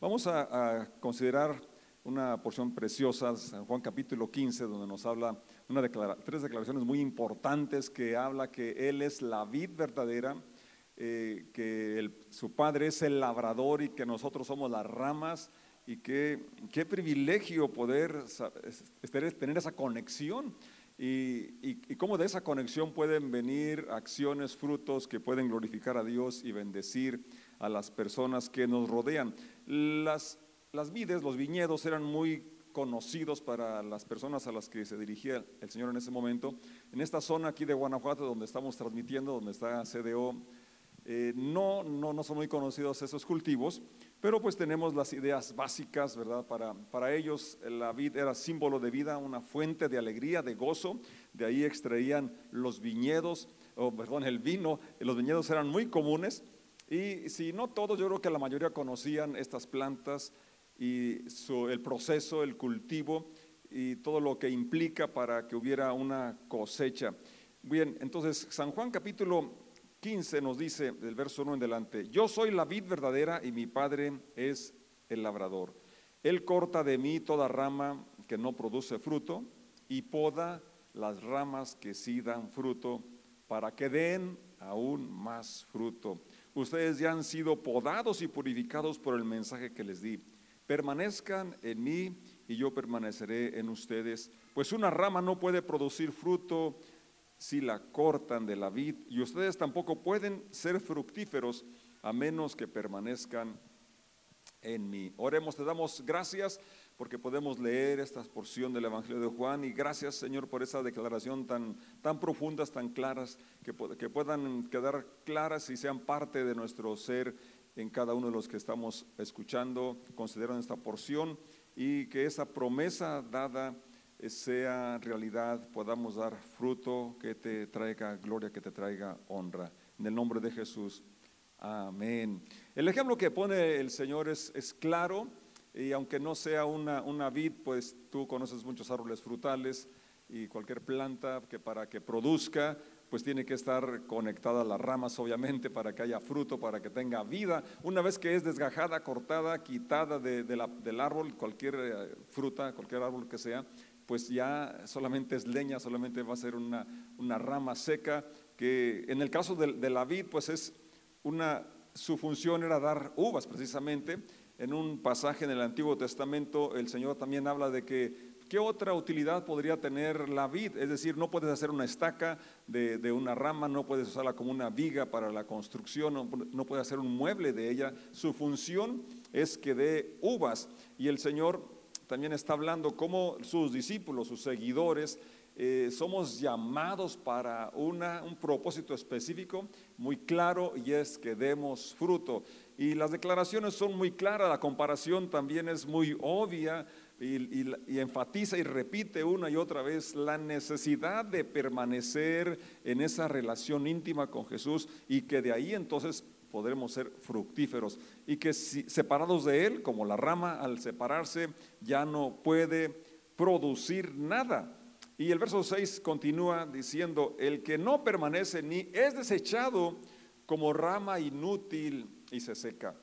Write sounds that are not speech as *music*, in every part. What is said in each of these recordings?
Vamos a, considerar una porción preciosa, San Juan capítulo 15, donde nos habla tres declaraciones muy importantes que habla que Él es la vid verdadera, eh, que su Padre es el labrador y que nosotros somos las ramas y que, qué privilegio poder tener esa conexión y, cómo de esa conexión pueden venir acciones, frutos que pueden glorificar a Dios y bendecir a las personas que nos rodean. Las, las vides, los viñedos eran muy conocidos para las personas a las que se dirigía el Señor en ese momento. En esta zona aquí de Guanajuato, donde estamos transmitiendo, donde está CDO, eh, no, no, no son muy conocidos esos cultivos, pero pues tenemos las ideas básicas, ¿verdad? Para, para ellos la vid era símbolo de vida, una fuente de alegría, de gozo. De ahí extraían los viñedos, o perdón, el vino. Los viñedos eran muy comunes y si no todos, yo creo que la mayoría conocían estas plantas y el proceso, el cultivo y todo lo que implica para que hubiera una cosecha. Bien, entonces San Juan capítulo 15 nos dice, del verso 1 en delante, yo soy la vid verdadera y mi padre es el labrador. Él corta de mí toda rama que no produce fruto y poda las ramas que sí dan fruto para que den aún más fruto. Ustedes ya han sido podados y purificados por el mensaje que les di. Permanezcan en mí y yo permaneceré en ustedes. Pues una rama no puede producir fruto si la cortan de la vid y ustedes tampoco pueden ser fructíferos a menos que permanezcan en mí. Oremos, te damos gracias porque podemos leer esta porción del Evangelio de Juan y gracias Señor por esa declaración tan, tan profundas, tan claras, que, que puedan quedar claras y sean parte de nuestro ser en cada uno de los que estamos escuchando, consideran esta porción y que esa promesa dada sea realidad, podamos dar fruto que te traiga gloria, que te traiga honra. En el nombre de Jesús. Amén. El ejemplo que pone el Señor es, es claro y aunque no sea una, una vid, pues tú conoces muchos árboles frutales y cualquier planta que para que produzca, pues tiene que estar conectada a las ramas, obviamente, para que haya fruto, para que tenga vida. Una vez que es desgajada, cortada, quitada de, del árbol, cualquier eh, fruta, cualquier árbol que sea, pues ya solamente es leña, solamente va a ser una, una rama seca, que en el caso de, de la vid, pues es una, su función era dar uvas precisamente, en un pasaje en el Antiguo Testamento el Señor también habla de que ¿qué otra utilidad podría tener la vid? Es decir, no puedes hacer una estaca de, una rama, no puedes usarla como una viga para la construcción, no, puedes hacer un mueble de ella. Su función es que dé uvas. Y el Señor también está hablando como sus discípulos, sus seguidores, eh, somos llamados para una, un propósito específico muy claro y es que demos fruto. Y las declaraciones son muy claras, la comparación también es muy obvia y, y, enfatiza y repite una y otra vez la necesidad de permanecer en esa relación íntima con Jesús y que de ahí entonces podremos ser fructíferos y que si, separados de Él, como la rama al separarse, ya no puede producir nada. Y el verso 6 continúa diciendo, el que no permanece ni es desechado como rama inútil y se seca.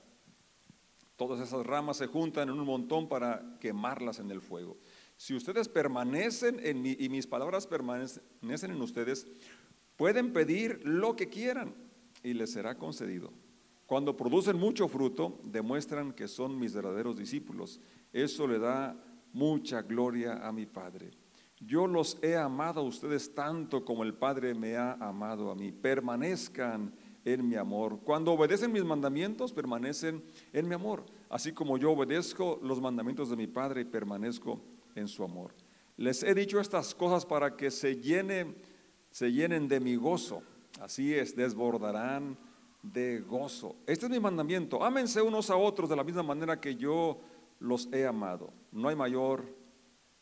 Todas esas ramas se juntan en un montón para quemarlas en el fuego. Si ustedes permanecen en mí y mis palabras permanecen en ustedes, pueden pedir lo que quieran y les será concedido. Cuando producen mucho fruto, demuestran que son mis verdaderos discípulos. Eso le da mucha gloria a mi Padre. Yo los he amado a ustedes tanto como el Padre me ha amado a mí. Permanezcan en mi amor. Cuando obedecen mis mandamientos, permanecen en mi amor. Así como yo obedezco los mandamientos de mi Padre permanezco en su amor. Les he dicho estas cosas para que se llenen, se llenen de mi gozo. Así es, desbordarán de gozo. Este es mi mandamiento. Ámense unos a otros de la misma manera que yo los he amado. No hay mayor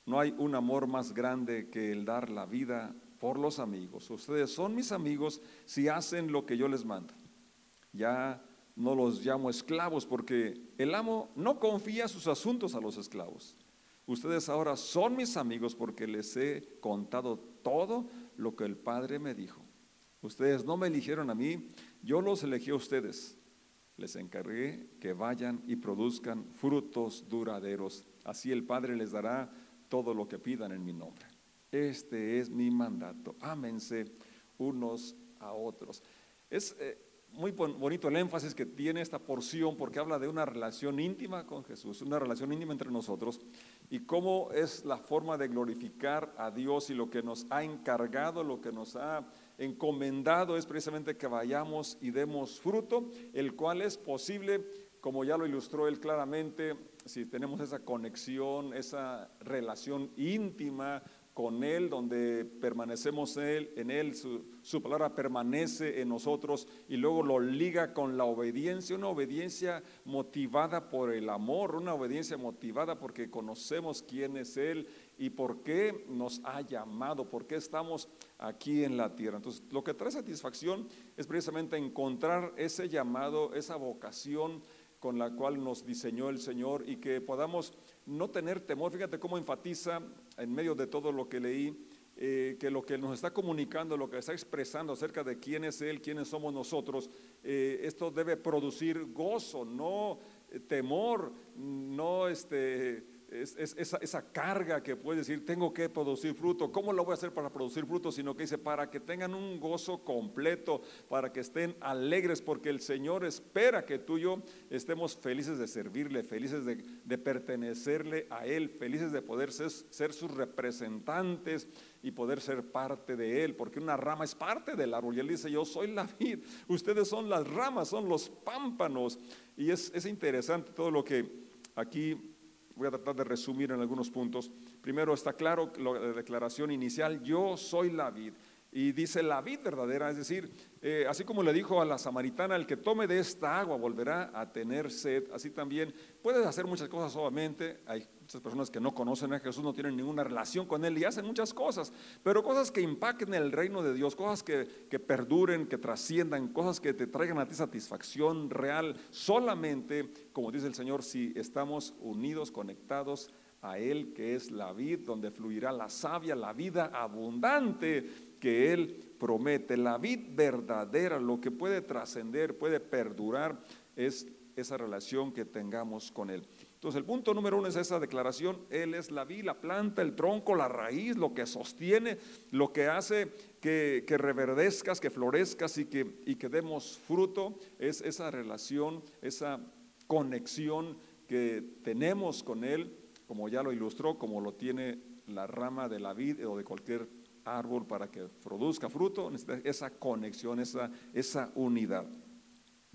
no hay un amor más grande que el dar la vida por los amigos. Ustedes son mis amigos si hacen lo que yo les mando. Ya no los llamo esclavos porque el amo no confía sus asuntos a los esclavos. Ustedes ahora son mis amigos porque les he contado todo lo que el Padre me dijo. Ustedes no me eligieron a mí, yo los elegí a ustedes. les encargué que vayan y produzcan frutos duraderos. Así el Padre les dará todo lo que pidan en mi nombre. Este es mi mandato. Ámense unos a otros. Es eh, muy bonito el énfasis que tiene esta porción porque habla de una relación íntima con Jesús, una relación íntima entre nosotros y cómo es la forma de glorificar a Dios y lo que nos ha encargado, lo que nos ha encomendado es precisamente que vayamos y demos fruto, el cual es posible, como ya lo ilustró él claramente, si tenemos esa conexión, esa relación íntima con Él, donde permanecemos él, en Él, su, su, palabra permanece en nosotros y luego lo liga con la obediencia, una obediencia motivada por el amor, una obediencia motivada porque conocemos quién es Él y por qué nos ha llamado, por qué estamos aquí en la tierra. Entonces, lo que trae satisfacción es precisamente encontrar ese llamado, esa vocación con la cual nos diseñó el Señor y que podamos no tener temor. Fíjate cómo enfatiza en medio de todo lo que leí, eh, que lo que nos está comunicando, lo que está expresando acerca de quién es Él, quiénes somos nosotros, eh, esto debe producir gozo, no eh, temor, no este es, esa, carga que puede decir, tengo que producir fruto. ¿Cómo lo voy a hacer para producir fruto? Sino que dice, para que tengan un gozo completo, para que estén alegres, porque el Señor espera que tú y yo estemos felices de servirle, felices de, de pertenecerle a Él, felices de poder ser, ser, sus representantes y poder ser parte de Él, porque una rama es parte del árbol. Y Él dice, yo soy la vid, ustedes son las ramas, son los pámpanos. Y es, es interesante todo lo que aquí Voy a tratar de resumir en algunos puntos. Primero está claro la declaración inicial, yo soy la vid. Y dice la vid verdadera, es decir, eh, así como le dijo a la samaritana, el que tome de esta agua volverá a tener sed, así también puedes hacer muchas cosas obviamente, hay muchas personas que no conocen a Jesús, no tienen ninguna relación con Él y hacen muchas cosas, pero cosas que impacten el reino de Dios, cosas que, que perduren, que trasciendan, cosas que te traigan a ti satisfacción real, solamente, como dice el Señor, si estamos unidos, conectados a Él, que es la vid, donde fluirá la savia, la vida abundante que Él promete. La vid verdadera, lo que puede trascender, puede perdurar, es esa relación que tengamos con Él. Entonces el punto número uno es esa declaración, Él es la vid, la planta, el tronco, la raíz, lo que sostiene, lo que hace que, reverdezcas, que florezcas y que, y que demos fruto, es esa relación, esa conexión que tenemos con Él, como ya lo ilustró, como lo tiene la rama de la vid o de cualquier árbol para que produzca fruto, esa conexión, esa, esa unidad.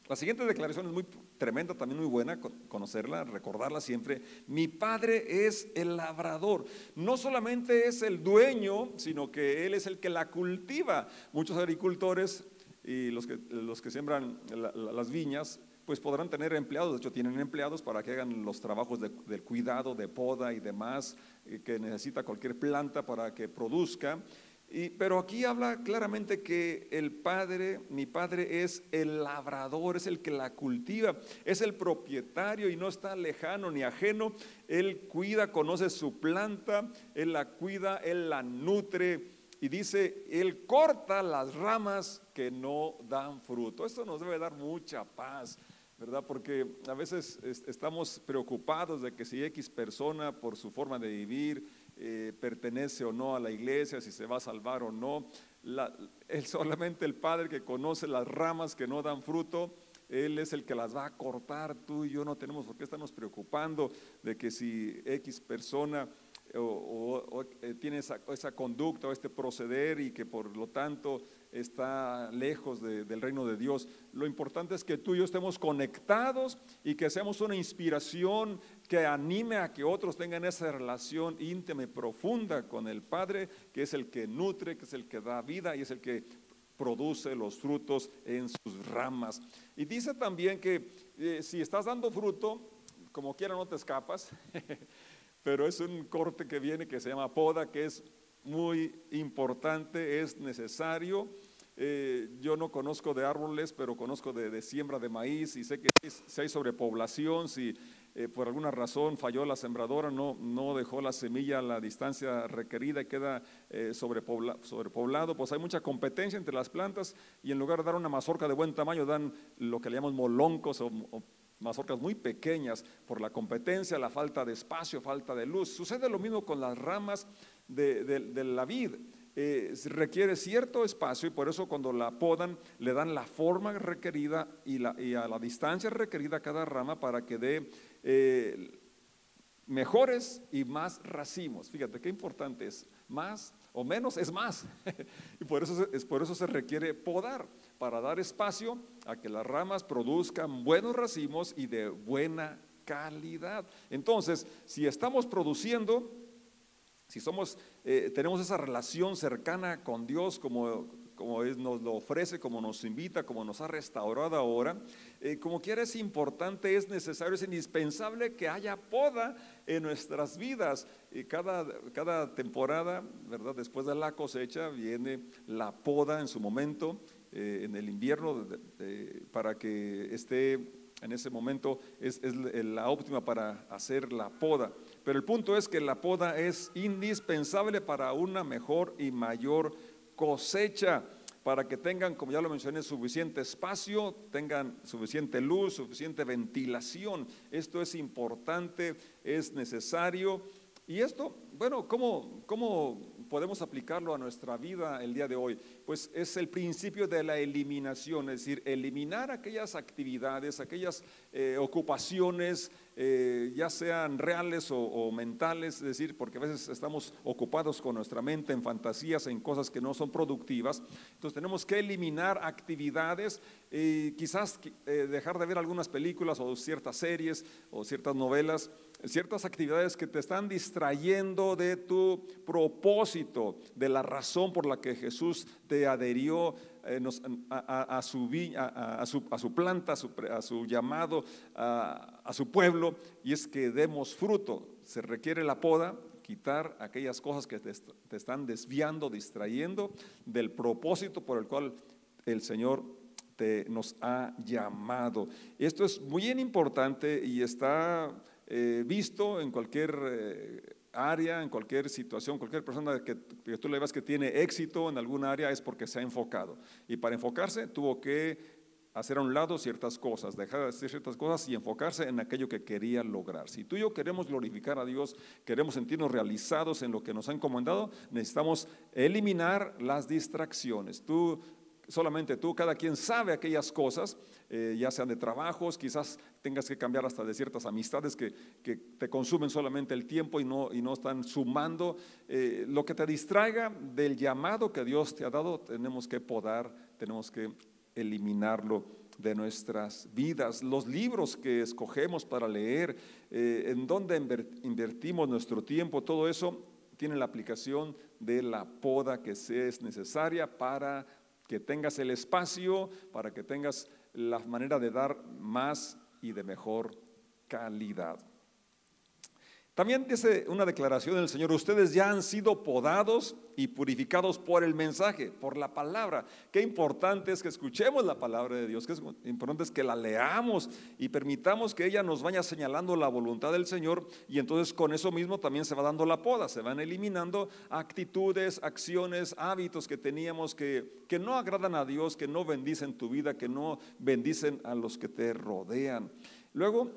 La siguiente declaración es muy tremenda, también muy buena conocerla, recordarla siempre. Mi padre es el labrador. No solamente es el dueño, sino que él es el que la cultiva. Muchos agricultores y los que, los que siembran las viñas, pues podrán tener empleados. De hecho, tienen empleados para que hagan los trabajos del cuidado, de poda y demás eh, que necesita cualquier planta para que produzca. Y, pero aquí habla claramente que el padre, mi padre es el labrador, es el que la cultiva, es el propietario y no está lejano ni ajeno. Él cuida, conoce su planta, él la cuida, él la nutre. Y dice, él corta las ramas que no dan fruto. Esto nos debe dar mucha paz. ¿Verdad? Porque a veces estamos preocupados de que si X persona por su forma de vivir eh, pertenece o no a la iglesia, si se va a salvar o no. *laughs* solamente el Padre que conoce las ramas que no dan fruto, Él es el que las va a cortar. Tú y yo no tenemos por qué estarnos preocupando de que si X persona o, eh, tiene esa, esa, conducta o este proceder y que por lo tanto está lejos del reino de Dios. Lo importante es que tú y yo estemos conectados y que seamos una inspiración que anime a que otros tengan esa relación íntima y profunda con el Padre, que es el que nutre, que es el que da vida y es el que produce los frutos en sus ramas. Y dice también que eh, si estás dando fruto, como quiera no te escapas, *laughs* pero es un corte que viene que se llama poda, que es muy importante, es necesario. Eh, yo no conozco de árboles, pero conozco de, siembra de maíz y sé que si hay sobrepoblación, si eh, por alguna razón falló la sembradora, no, no dejó la semilla a la distancia requerida y queda eh, sobrepoblado, pues hay mucha competencia entre las plantas y en lugar de dar una mazorca de buen tamaño, dan lo que le llamamos moloncos o, mazorcas muy pequeñas por la competencia, la falta de espacio, falta de luz. Sucede lo mismo con las ramas de, la vid. Eh, requiere cierto espacio y por eso cuando la podan le dan la forma requerida y, a la distancia requerida a cada rama para que dé eh, mejores y más racimos. Fíjate qué importante es. Más o menos es más. *laughs* y por eso, es, por eso se requiere podar, para dar espacio a que las ramas produzcan buenos racimos y de buena calidad. Entonces, si estamos produciendo si somos, eh, tenemos esa relación cercana con Dios como, como nos lo ofrece, como nos invita, como nos ha restaurado ahora, eh, como quiera es importante, es necesario, es indispensable que haya poda en nuestras vidas. Cada, cada temporada, ¿verdad? Después de la cosecha viene la poda en su momento, eh, en el invierno, para que esté en ese momento, es, la óptima para hacer la poda. Pero el punto es que la poda es indispensable para una mejor y mayor cosecha, para que tengan, como ya lo mencioné, suficiente espacio, tengan suficiente luz, suficiente ventilación. Esto es importante, es necesario. Y esto, bueno, ¿cómo, cómo podemos aplicarlo a nuestra vida el día de hoy? Pues es el principio de la eliminación, es decir, eliminar aquellas actividades, aquellas eh, ocupaciones, eh, ya sean reales o, mentales, es decir, porque a veces estamos ocupados con nuestra mente en fantasías, en cosas que no son productivas. Entonces tenemos que eliminar actividades y quizás eh, dejar de ver algunas películas o ciertas series o ciertas novelas, ciertas actividades que te están distrayendo de tu propósito, de la razón por la que Jesús te adherió eh, a, su, su, a, su, planta, a su, llamado, a, su pueblo, y es que demos fruto. Se requiere la poda, quitar aquellas cosas que te, están desviando, distrayendo del propósito por el cual el Señor te, nos ha llamado. Esto es muy importante y está eh, visto en cualquier... Eh, área, en cualquier situación, cualquier persona que, tú le veas que tiene éxito en alguna área es porque se ha enfocado. Y para enfocarse tuvo que hacer a un lado ciertas cosas, dejar de hacer ciertas cosas y enfocarse en aquello que quería lograr. Si tú y yo queremos glorificar a Dios, queremos sentirnos realizados en lo que nos ha encomendado, necesitamos eliminar las distracciones. Tú solamente tú, cada quien sabe aquellas cosas, eh, ya sean de trabajos, quizás tengas que cambiar hasta de ciertas amistades que, te consumen solamente el tiempo y no, están sumando. Eh, lo que te distraiga del llamado que Dios te ha dado, tenemos que podar, tenemos que eliminarlo de nuestras vidas. Los libros que escogemos para leer, eh, en dónde invertimos nuestro tiempo, todo eso tiene la aplicación de la poda que es necesaria para que tengas el espacio, para que tengas la manera de dar más y de mejor calidad. También dice una declaración del Señor, ustedes ya han sido podados y purificados por el mensaje, por la palabra. Qué importante es que escuchemos la palabra de Dios, qué importante es que la leamos y permitamos que ella nos vaya señalando la voluntad del Señor y entonces con eso mismo también se va dando la poda, se van eliminando actitudes, acciones, hábitos que teníamos que, que no agradan a Dios, que no bendicen tu vida, que no bendicen a los que te rodean. Luego,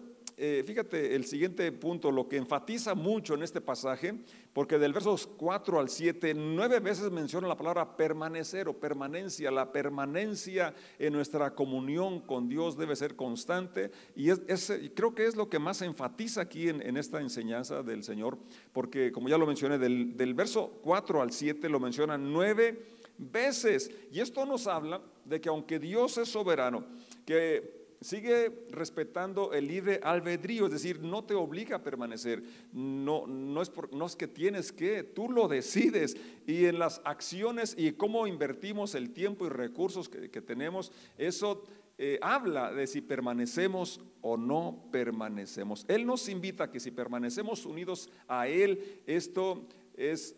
eh, fíjate el siguiente punto, lo que enfatiza mucho en este pasaje, porque del versos 4 al 7, nueve veces menciona la palabra permanecer o permanencia. La permanencia en nuestra comunión con Dios debe ser constante y es, creo que es lo que más enfatiza aquí en, esta enseñanza del Señor, porque como ya lo mencioné, del, del verso 4 al 7 lo menciona nueve veces. Y esto nos habla de que aunque Dios es soberano, que sigue respetando el libre albedrío, es decir, no te obliga a permanecer, no, no, es, no es que tienes que, tú lo decides y en las acciones y cómo invertimos el tiempo y recursos que, tenemos, eso eh, habla de si permanecemos o no permanecemos. Él nos invita a que si permanecemos unidos a Él, esto es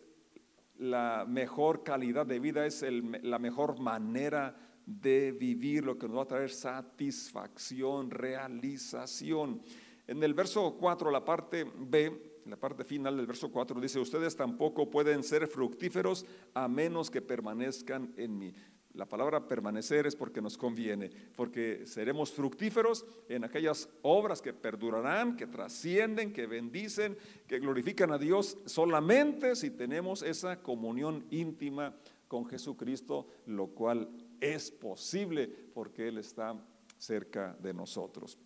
la mejor calidad de vida, es la mejor manera de vivir lo que nos va a traer satisfacción, realización. En el verso 4, la parte B, la parte final del verso 4 dice, ustedes tampoco pueden ser fructíferos a menos que permanezcan en mí. La palabra permanecer es porque nos conviene, porque seremos fructíferos en aquellas obras que perdurarán, que trascienden, que bendicen, que glorifican a Dios solamente si tenemos esa comunión íntima con Jesucristo, lo cual es posible porque Él está cerca de nosotros.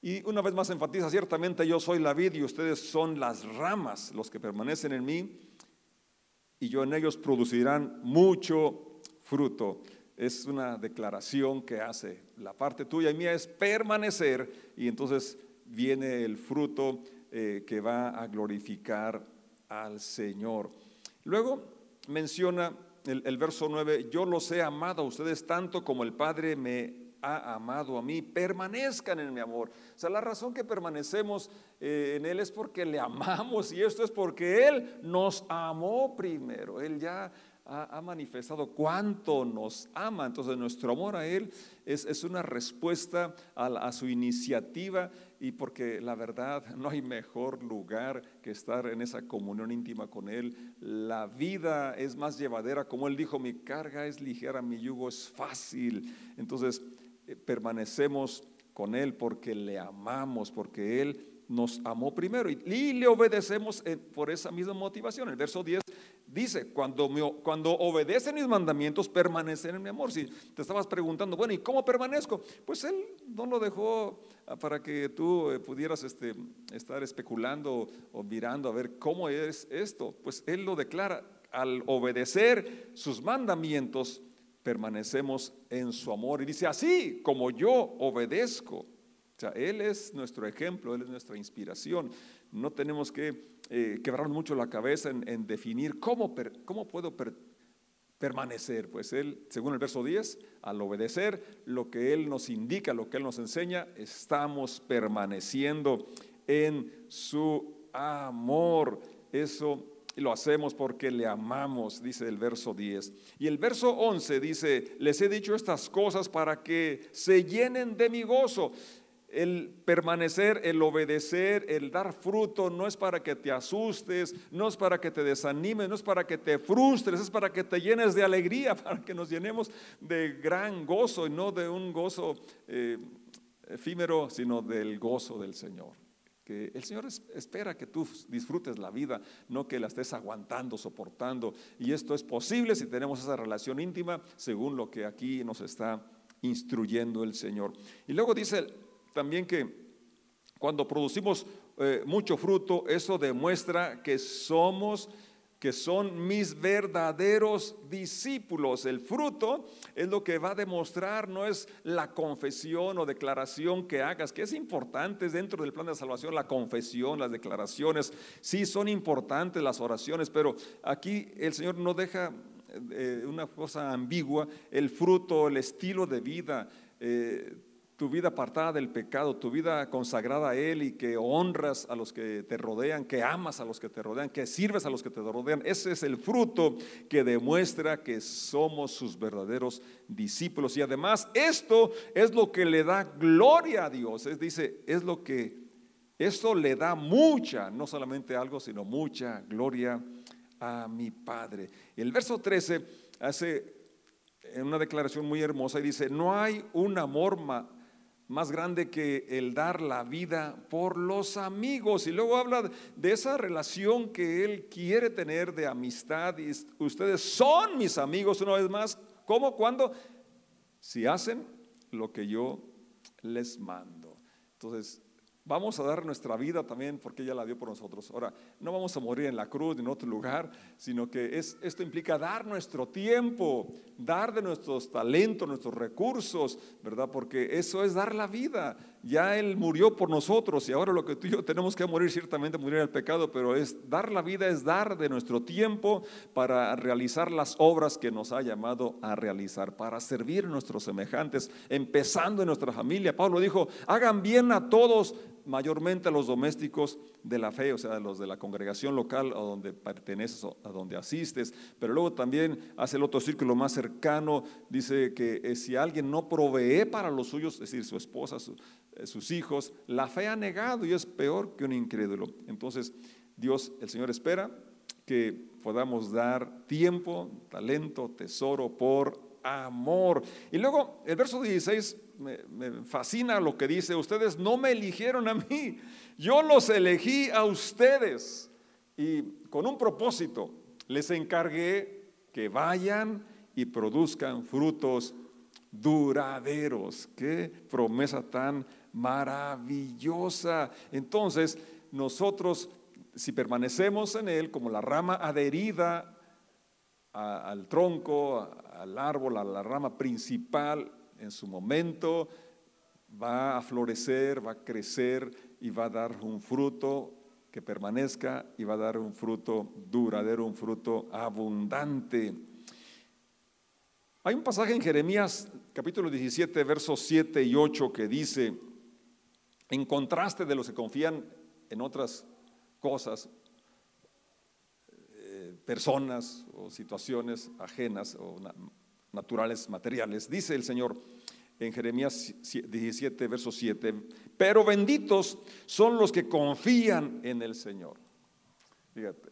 Y una vez más enfatiza, ciertamente yo soy la vid y ustedes son las ramas, los que permanecen en mí, y yo en ellos producirán mucho fruto. Es una declaración que hace. La parte tuya y mía es permanecer y entonces viene el fruto eh, que va a glorificar al Señor. Luego menciona el, verso 9, yo los he amado a ustedes tanto como el Padre me ha amado a mí, permanezcan en mi amor. O sea, la razón que permanecemos eh, en Él es porque le amamos y esto es porque Él nos amó primero. Él ya ha, manifestado cuánto nos ama. Entonces nuestro amor a Él es, una respuesta a, su iniciativa y porque la verdad *laughs* no hay mejor lugar que estar en esa comunión íntima con Él. La vida es más llevadera, como Él dijo, mi carga es ligera, mi yugo es fácil. Entonces eh, permanecemos con Él porque le amamos, porque Él nos amó primero y, le obedecemos por esa misma motivación. El verso 10 dice, cuando, cuando obedecen mis mandamientos, permanecen en mi amor. Si te estabas preguntando, bueno, ¿y cómo permanezco? Pues Él no lo dejó ah, para que tú eh, pudieras este, estar especulando o mirando a ver cómo es esto. Pues Él lo declara, al obedecer sus mandamientos, permanecemos en su amor. Y dice, así como yo obedezco o sea, Él es nuestro ejemplo, Él es nuestra inspiración. No tenemos que eh, quebrar mucho la cabeza en, definir cómo, cómo puedo permanecer. Pues Él, según el verso 10, al obedecer lo que Él nos indica, lo que Él nos enseña, estamos permaneciendo en su amor. Eso lo hacemos porque le amamos, dice el verso 10. Y el verso 11 dice, les he dicho estas cosas para que se llenen de mi gozo. El permanecer, el obedecer, el dar fruto no es para que te asustes, no es para que te desanimes, no es para que te frustres, es para que te llenes de alegría, *laughs* para que nos llenemos de gran gozo y no de un gozo eh, efímero, sino del gozo del Señor. Que el Señor espera que tú disfrutes la vida, no que la estés aguantando, soportando. Y esto es posible si tenemos esa relación íntima, según lo que aquí nos está instruyendo el Señor. Y luego dice también que cuando producimos eh, mucho fruto, eso demuestra que somos que son mis verdaderos discípulos. El fruto es lo que va a demostrar, no es la confesión o declaración que hagas, que es importante dentro del plan de salvación, la confesión, las declaraciones, sí son importantes las oraciones, pero aquí el Señor no deja eh, una cosa ambigua, el fruto, el estilo de vida. Eh, tu vida apartada del pecado, tu vida consagrada a Él y que honras a los que te rodean, que amas a los que te rodean, que sirves a los que te rodean. Ese es el fruto que demuestra que somos sus verdaderos discípulos. Y además esto es lo que le da gloria a Dios. Es, dice, es lo que, esto le da mucha, no solamente algo, sino mucha gloria a mi Padre. El verso 13 hace una declaración muy hermosa y dice, no hay un amor más más grande que el dar la vida por los amigos. Y luego habla de esa relación que Él quiere tener de amistad. Y ustedes son mis amigos una vez más. ¿Cómo? ¿Cuándo? Si hacen lo que yo les mando. Entonces, Vamos a dar nuestra vida también porque ella la dio por nosotros. Ahora, no vamos a morir en la cruz ni en otro lugar, sino que es, esto implica dar nuestro tiempo, dar de nuestros talentos, nuestros recursos, ¿verdad? Porque eso es dar la vida. Ya Él murió por nosotros y ahora lo que tú y yo tenemos que morir, ciertamente morir al pecado, pero es dar la vida, es dar de nuestro tiempo para realizar las obras que nos ha llamado a realizar, para servir a nuestros semejantes, empezando en nuestra familia. Pablo dijo, hagan bien a todos mayormente a los domésticos de la fe, o sea, los de la congregación local a donde perteneces, a donde asistes, pero luego también hace el otro círculo más cercano, dice que eh, si alguien no provee para los suyos, es decir, su esposa, eh, sus hijos, la fe ha negado y es peor que un incrédulo. Entonces, Dios, el Señor espera que podamos dar tiempo, talento, tesoro por amor. Y luego el verso 16 me, fascina lo que dice, ustedes no me eligieron a mí, yo los elegí a ustedes. Y con un propósito, les encargué que vayan y produzcan frutos duraderos. Qué promesa tan maravillosa. Entonces, nosotros, si permanecemos en Él como la rama adherida al tronco, al árbol, a la rama principal, en su momento va a florecer, va a crecer y va a dar un fruto que permanezca y va a dar un fruto duradero, un fruto abundante. Hay un pasaje en Jeremías capítulo 17, versos 7 y 8 que dice, en contraste de los que confían en otras cosas, eh, personas o situaciones ajenas o naturales, materiales. Dice el Señor en Jeremías 17, verso 7, pero benditos son los que confían en el Señor. Fíjate,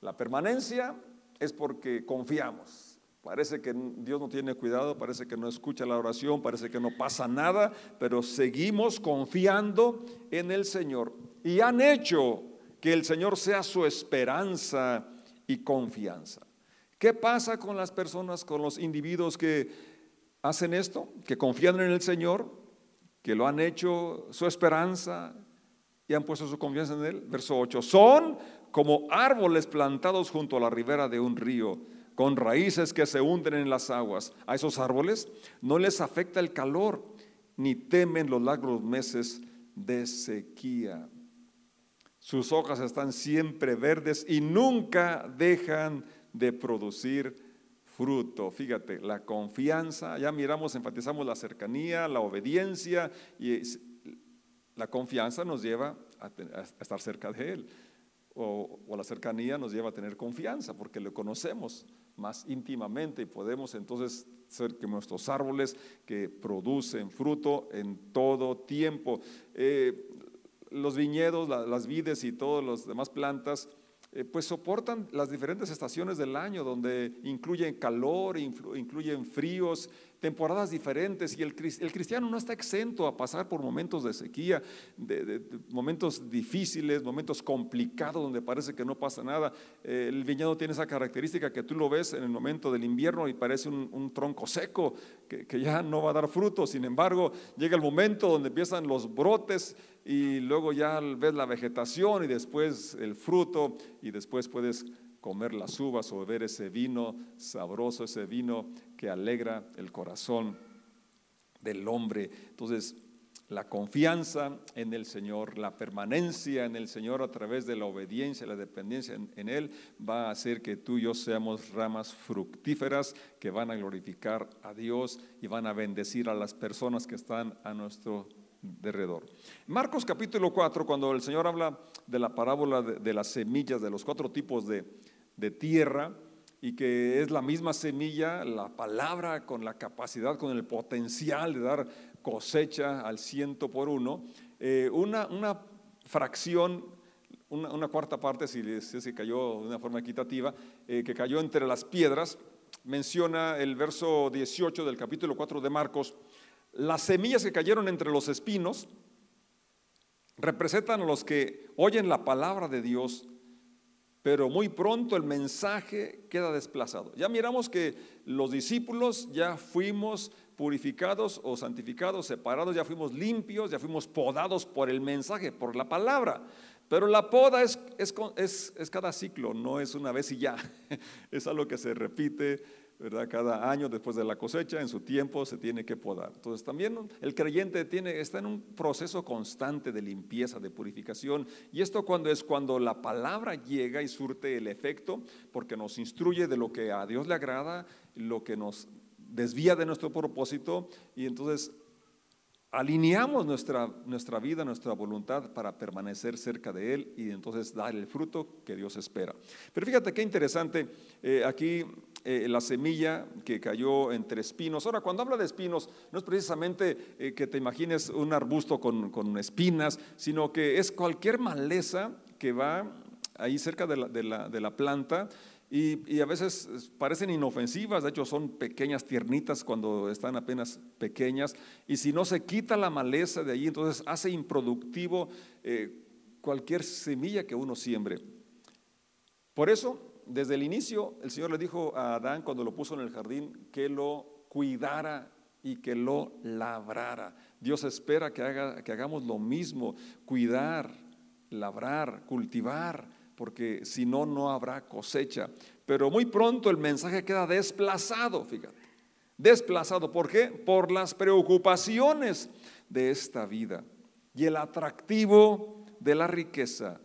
la permanencia es porque confiamos. Parece que Dios no tiene cuidado, parece que no escucha la oración, parece que no pasa nada, pero seguimos confiando en el Señor. Y han hecho que el Señor sea su esperanza y confianza. ¿Qué pasa con las personas, con los individuos que hacen esto, que confían en el Señor, que lo han hecho su esperanza y han puesto su confianza en Él? Verso 8, son como árboles plantados junto a la ribera de un río, con raíces que se hunden en las aguas. A esos árboles no les afecta el calor, ni temen los largos meses de sequía. Sus hojas están siempre verdes y nunca dejan de producir fruto. Fíjate, la confianza, ya miramos, enfatizamos la cercanía, la obediencia y la confianza nos lleva a, estar cerca de Él. O, o, la cercanía nos lleva a tener confianza porque lo conocemos más íntimamente y podemos entonces ser que nuestros árboles que producen fruto en todo tiempo. Eh, los viñedos, las vides y todas las demás plantas eh, pues soportan las diferentes estaciones del año, donde incluyen calor, incluyen fríos, temporadas diferentes, y el, cristiano no está exento a pasar por momentos de sequía, de, momentos difíciles, momentos complicados, donde parece que no pasa nada. El viñedo tiene esa característica que tú lo ves en el momento del invierno y parece un, tronco seco, que, que ya no va a dar fruto, sin embargo, llega el momento donde empiezan los brotes, y luego ya ves la vegetación y después el fruto y después puedes comer las uvas o beber ese vino sabroso, ese vino que alegra el corazón del hombre. Entonces, la confianza en el Señor, la permanencia en el Señor a través de la obediencia, la dependencia en, Él, va a hacer que tú y yo seamos ramas fructíferas que van a glorificar a Dios y van a bendecir a las personas que están a nuestro derredor. Marcos capítulo 4, cuando el Señor habla de la parábola de, las semillas, de los cuatro tipos de, tierra, y que es la misma semilla, la palabra con la capacidad, con el potencial de dar cosecha al ciento por uno, eh, una, una, fracción, una, cuarta parte, si, se cayó de una forma equitativa, eh, que cayó entre las piedras, menciona el verso 18 del capítulo 4 de Marcos, las semillas que cayeron entre los espinos representan a los que oyen la palabra de Dios, pero muy pronto el mensaje queda desplazado. Ya miramos que los discípulos ya fuimos purificados o santificados, separados, ya fuimos limpios, ya fuimos podados por el mensaje, por la palabra. Pero la poda es, es, es cada ciclo, no es una vez y ya, *laughs* es algo que se repite ¿verdad? Cada año después de la cosecha, en su tiempo, se tiene que podar. Entonces también el creyente tiene, está en un proceso constante de limpieza, de purificación. Y esto cuando es cuando la palabra llega y surte el efecto, porque nos instruye de lo que a Dios le agrada, lo que nos desvía de nuestro propósito. Y entonces alineamos nuestra, nuestra vida, nuestra voluntad para permanecer cerca de Él y entonces dar el fruto que Dios espera. Pero fíjate qué interesante, eh, aquí eh, la semilla que cayó entre espinos. Ahora, cuando habla de espinos, no es precisamente eh, que te imagines un arbusto con, con, espinas, sino que es cualquier maleza que va ahí cerca de la, de la, planta y, a veces parecen inofensivas, de hecho son pequeñas tiernitas cuando están apenas pequeñas, y si no se quita la maleza de allí, entonces hace improductivo eh, cualquier semilla que uno siembre. Por eso, desde el inicio, el Señor le dijo a Adán cuando lo puso en el jardín que lo cuidara y que lo labrara. Dios espera que, haga, que hagamos lo mismo, cuidar, labrar, cultivar porque si no, no habrá cosecha. Pero muy pronto el mensaje queda desplazado, fíjate. Desplazado, ¿por qué? Por las preocupaciones de esta vida y el atractivo de la riqueza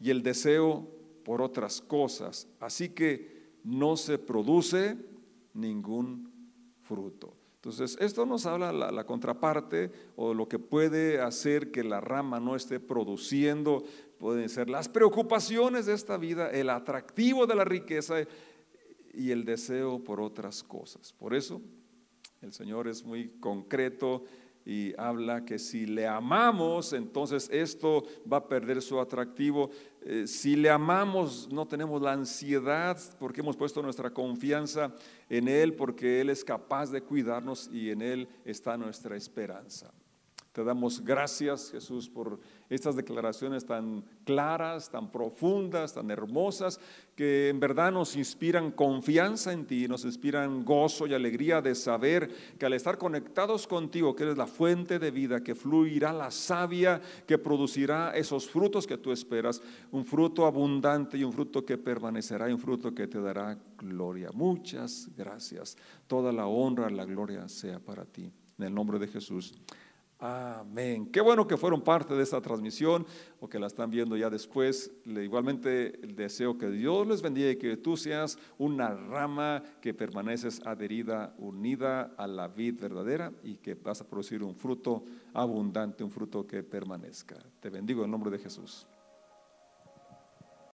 y el deseo por otras cosas. Así que no se produce ningún fruto. Entonces, esto nos habla la, la, contraparte o lo que puede hacer que la rama no esté produciendo pueden ser las preocupaciones de esta vida, el atractivo de la riqueza y el deseo por otras cosas. Por eso el Señor es muy concreto y habla que si le amamos, entonces esto va a perder su atractivo. Eh, si le amamos, no tenemos la ansiedad porque hemos puesto nuestra confianza en Él, porque Él es capaz de cuidarnos y en Él está nuestra esperanza. Te damos gracias, Jesús, por estas declaraciones tan claras, tan profundas, tan hermosas, que en verdad nos inspiran confianza en ti, nos inspiran gozo y alegría de saber que al estar conectados contigo, que eres la fuente de vida, que fluirá la savia, que producirá esos frutos que tú esperas, un fruto abundante y un fruto que permanecerá y un fruto que te dará gloria. Muchas gracias. Toda la honra, la gloria sea para ti. En el nombre de Jesús. Amén. Qué bueno que fueron parte de esta transmisión o que la están viendo ya después. Igualmente deseo que Dios les bendiga y que tú seas una rama que permaneces adherida, unida a la vid verdadera y que vas a producir un fruto abundante, un fruto que permanezca. Te bendigo en nombre de Jesús.